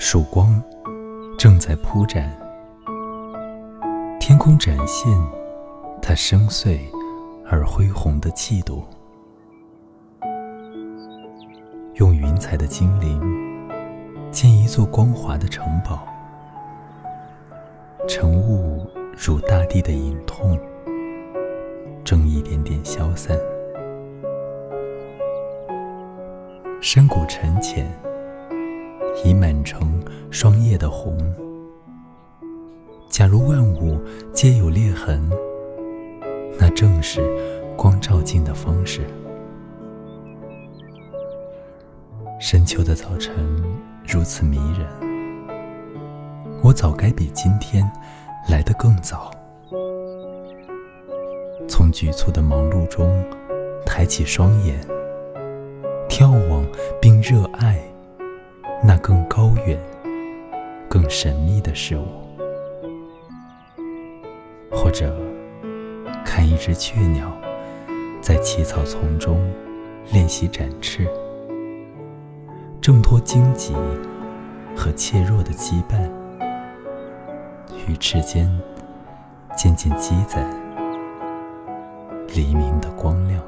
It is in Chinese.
曙光正在铺展，天空展现它深邃而恢宏的气度。用云彩的精灵建一座光滑的城堡，晨雾如大地的隐痛，正一点点消散。山谷沉潜。已满城霜叶的红。假如万物皆有裂痕，那正是光照进的方式。深秋的早晨如此迷人，我早该比今天来得更早。从局促的忙碌中抬起双眼，眺望并神秘的事物，或者看一只雀鸟在起草丛中练习展翅，挣脱荆棘和怯弱的羁绊，与翅间渐渐积攒黎明的光亮。